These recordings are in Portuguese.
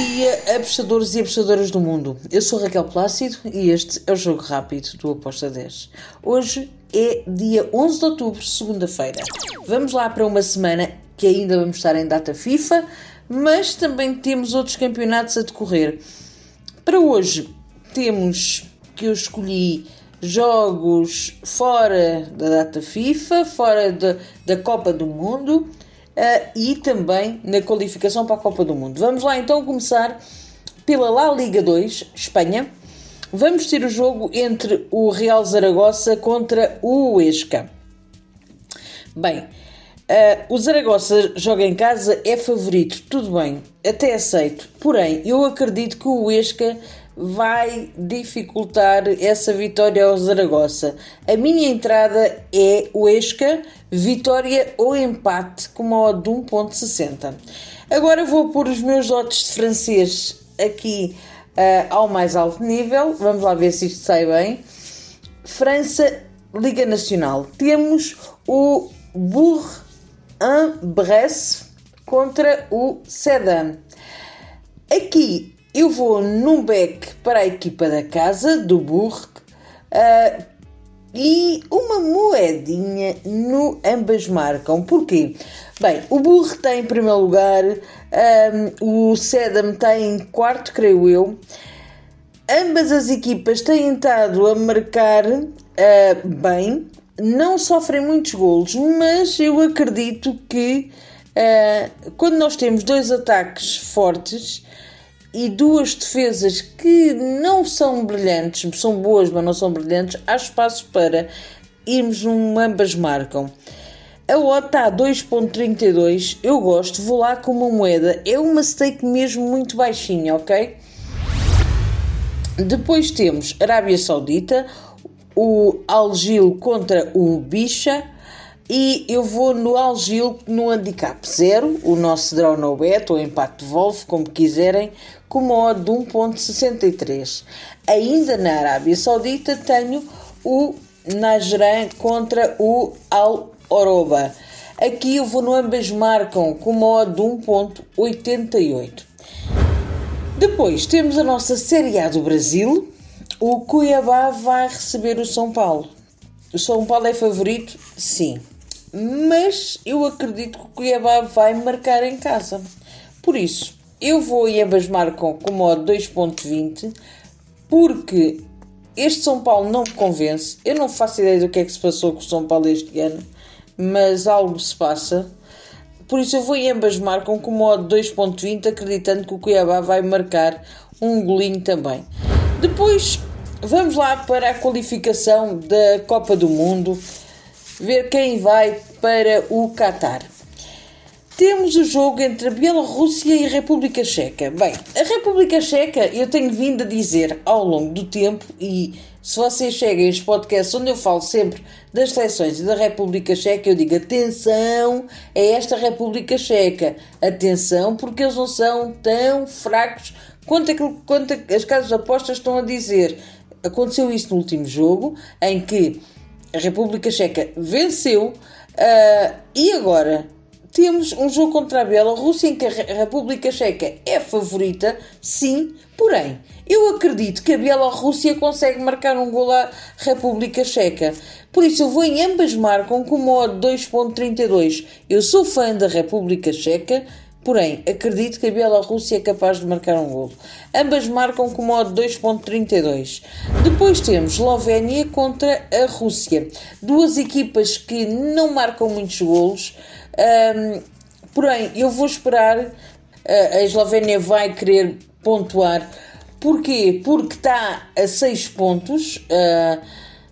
dia, apostadores e apostadoras do mundo. Eu sou Raquel Plácido e este é o Jogo Rápido do Aposta 10. Hoje é dia 11 de outubro, segunda-feira. Vamos lá para uma semana que ainda vamos estar em data FIFA, mas também temos outros campeonatos a decorrer. Para hoje temos que eu escolhi jogos fora da data FIFA, fora de, da Copa do Mundo uh, e também na qualificação para a Copa do Mundo. Vamos lá então começar pela La Liga 2, Espanha. Vamos ter o jogo entre o Real Zaragoza contra o Huesca. Bem, uh, o Zaragoza joga em casa, é favorito, tudo bem, até aceito. Porém, eu acredito que o Huesca vai dificultar essa vitória ao Zaragoza. A minha entrada é o Esca, vitória ou empate com uma odd de 1.60. Agora vou pôr os meus lotes de francês aqui uh, ao mais alto nível. Vamos lá ver se isto sai bem. França, Liga Nacional. Temos o Bourg-en-Bresse contra o Sedan. Aqui eu vou num back para a equipa da casa, do Burg, uh, e uma moedinha no ambas marcam. Porquê? Bem, o Burg tem em primeiro lugar, um, o Sedam tem em quarto, creio eu. Ambas as equipas têm estado a marcar uh, bem, não sofrem muitos golos, mas eu acredito que uh, quando nós temos dois ataques fortes, e duas defesas que não são brilhantes, são boas, mas não são brilhantes, há espaço para irmos num ambas marcam. A OTA está a 2.32, eu gosto, vou lá com uma moeda, é uma stake mesmo muito baixinha, ok? Depois temos Arábia Saudita, o Algil contra o Bicha, e eu vou no Algil no handicap 0, o nosso draw no bet ou empate Wolf, como quiserem, com modo de 1.63. Ainda na Arábia Saudita tenho o Najran contra o Al Oroba. Aqui eu vou no ambas marcam com modo de 1.88. Depois temos a nossa Série A do Brasil. O Cuiabá vai receber o São Paulo. O São Paulo é favorito? Sim mas eu acredito que o Cuiabá vai marcar em casa. Por isso, eu vou e ambas marcam com modo 2.20, porque este São Paulo não me convence. Eu não faço ideia do que é que se passou com o São Paulo este ano, mas algo se passa. Por isso eu vou e ambas marcam com modo 2.20, acreditando que o Cuiabá vai marcar um golinho também. Depois, vamos lá para a qualificação da Copa do Mundo ver quem vai para o Qatar. Temos o jogo entre a Bielorrússia e a República Checa. Bem, a República Checa eu tenho vindo a dizer ao longo do tempo, e se vocês chegam a este podcast onde eu falo sempre das seleções da República Checa, eu digo atenção a esta República Checa. Atenção, porque eles não são tão fracos quanto, aquilo, quanto as casas apostas estão a dizer. Aconteceu isso no último jogo, em que a República Checa venceu uh, e agora temos um jogo contra a Bielorrússia em que a República Checa é favorita, sim, porém, eu acredito que a Bielorrússia consegue marcar um gol à República Checa. Por isso eu vou em ambas marcam com o modo 2.32. Eu sou fã da República Checa, Porém, acredito que a Bielorrússia é capaz de marcar um golo. Ambas marcam com modo 2.32. Depois temos Eslovénia contra a Rússia. Duas equipas que não marcam muitos golos. Um, porém, eu vou esperar. A Eslovénia vai querer pontuar. Porquê? Porque está a 6 pontos uh,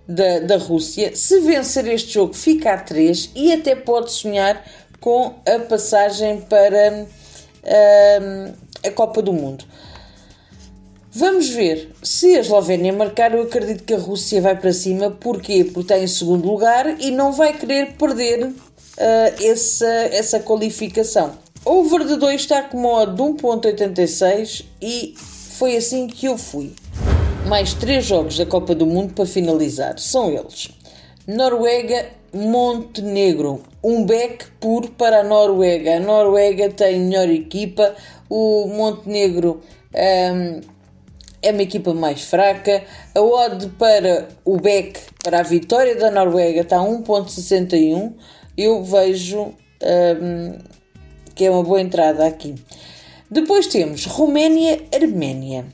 da, da Rússia. Se vencer este jogo, fica a 3 e até pode sonhar com a passagem para uh, a Copa do Mundo. Vamos ver. Se a Eslovénia marcar, eu acredito que a Rússia vai para cima. Porquê? Porque está em segundo lugar e não vai querer perder uh, essa, essa qualificação. Over de 2 está com modo de 1.86 e foi assim que eu fui. Mais três jogos da Copa do Mundo para finalizar. São eles. Noruega Montenegro. Um back puro para a Noruega. A Noruega tem melhor equipa, o Montenegro um, é uma equipa mais fraca. A odd para o Beck, para a vitória da Noruega, está a 1.61. Eu vejo um, que é uma boa entrada aqui. Depois temos Roménia-Arménia.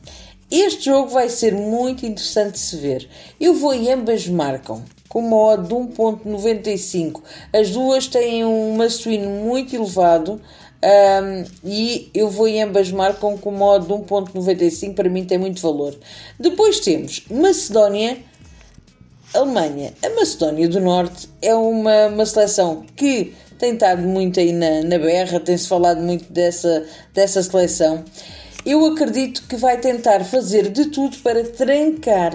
Este jogo vai ser muito interessante de se ver. Eu vou e ambas marcam com uma odd de 1.95. As duas têm um must-win muito elevado um, e eu vou em ambas marcam com uma odd de 1.95. Para mim tem muito valor. Depois temos Macedónia. Alemanha. A Macedónia do Norte é uma, uma seleção que tem estado muito aí na, na berra, tem-se falado muito dessa, dessa seleção. Eu acredito que vai tentar fazer de tudo para trancar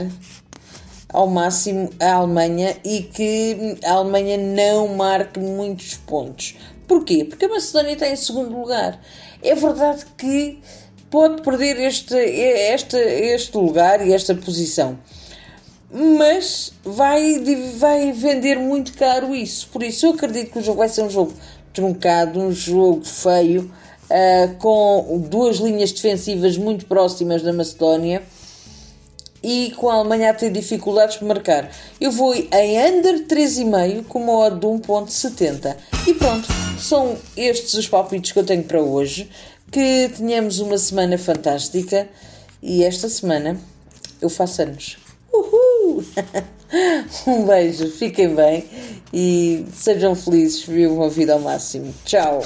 ao máximo a Alemanha e que a Alemanha não marque muitos pontos. Porquê? Porque a Macedónia está em segundo lugar. É verdade que pode perder este, este, este lugar e esta posição mas vai, vai vender muito caro isso. Por isso, eu acredito que o jogo vai ser um jogo truncado, um jogo feio, uh, com duas linhas defensivas muito próximas da Macedónia e com a Alemanha a ter dificuldades para marcar. Eu vou em under 3,5 com uma odd de 1.70. E pronto, são estes os palpites que eu tenho para hoje. Que tenhamos uma semana fantástica e esta semana eu faço anos. Uhul! um beijo, fiquem bem e sejam felizes, vivam a vida ao máximo. Tchau!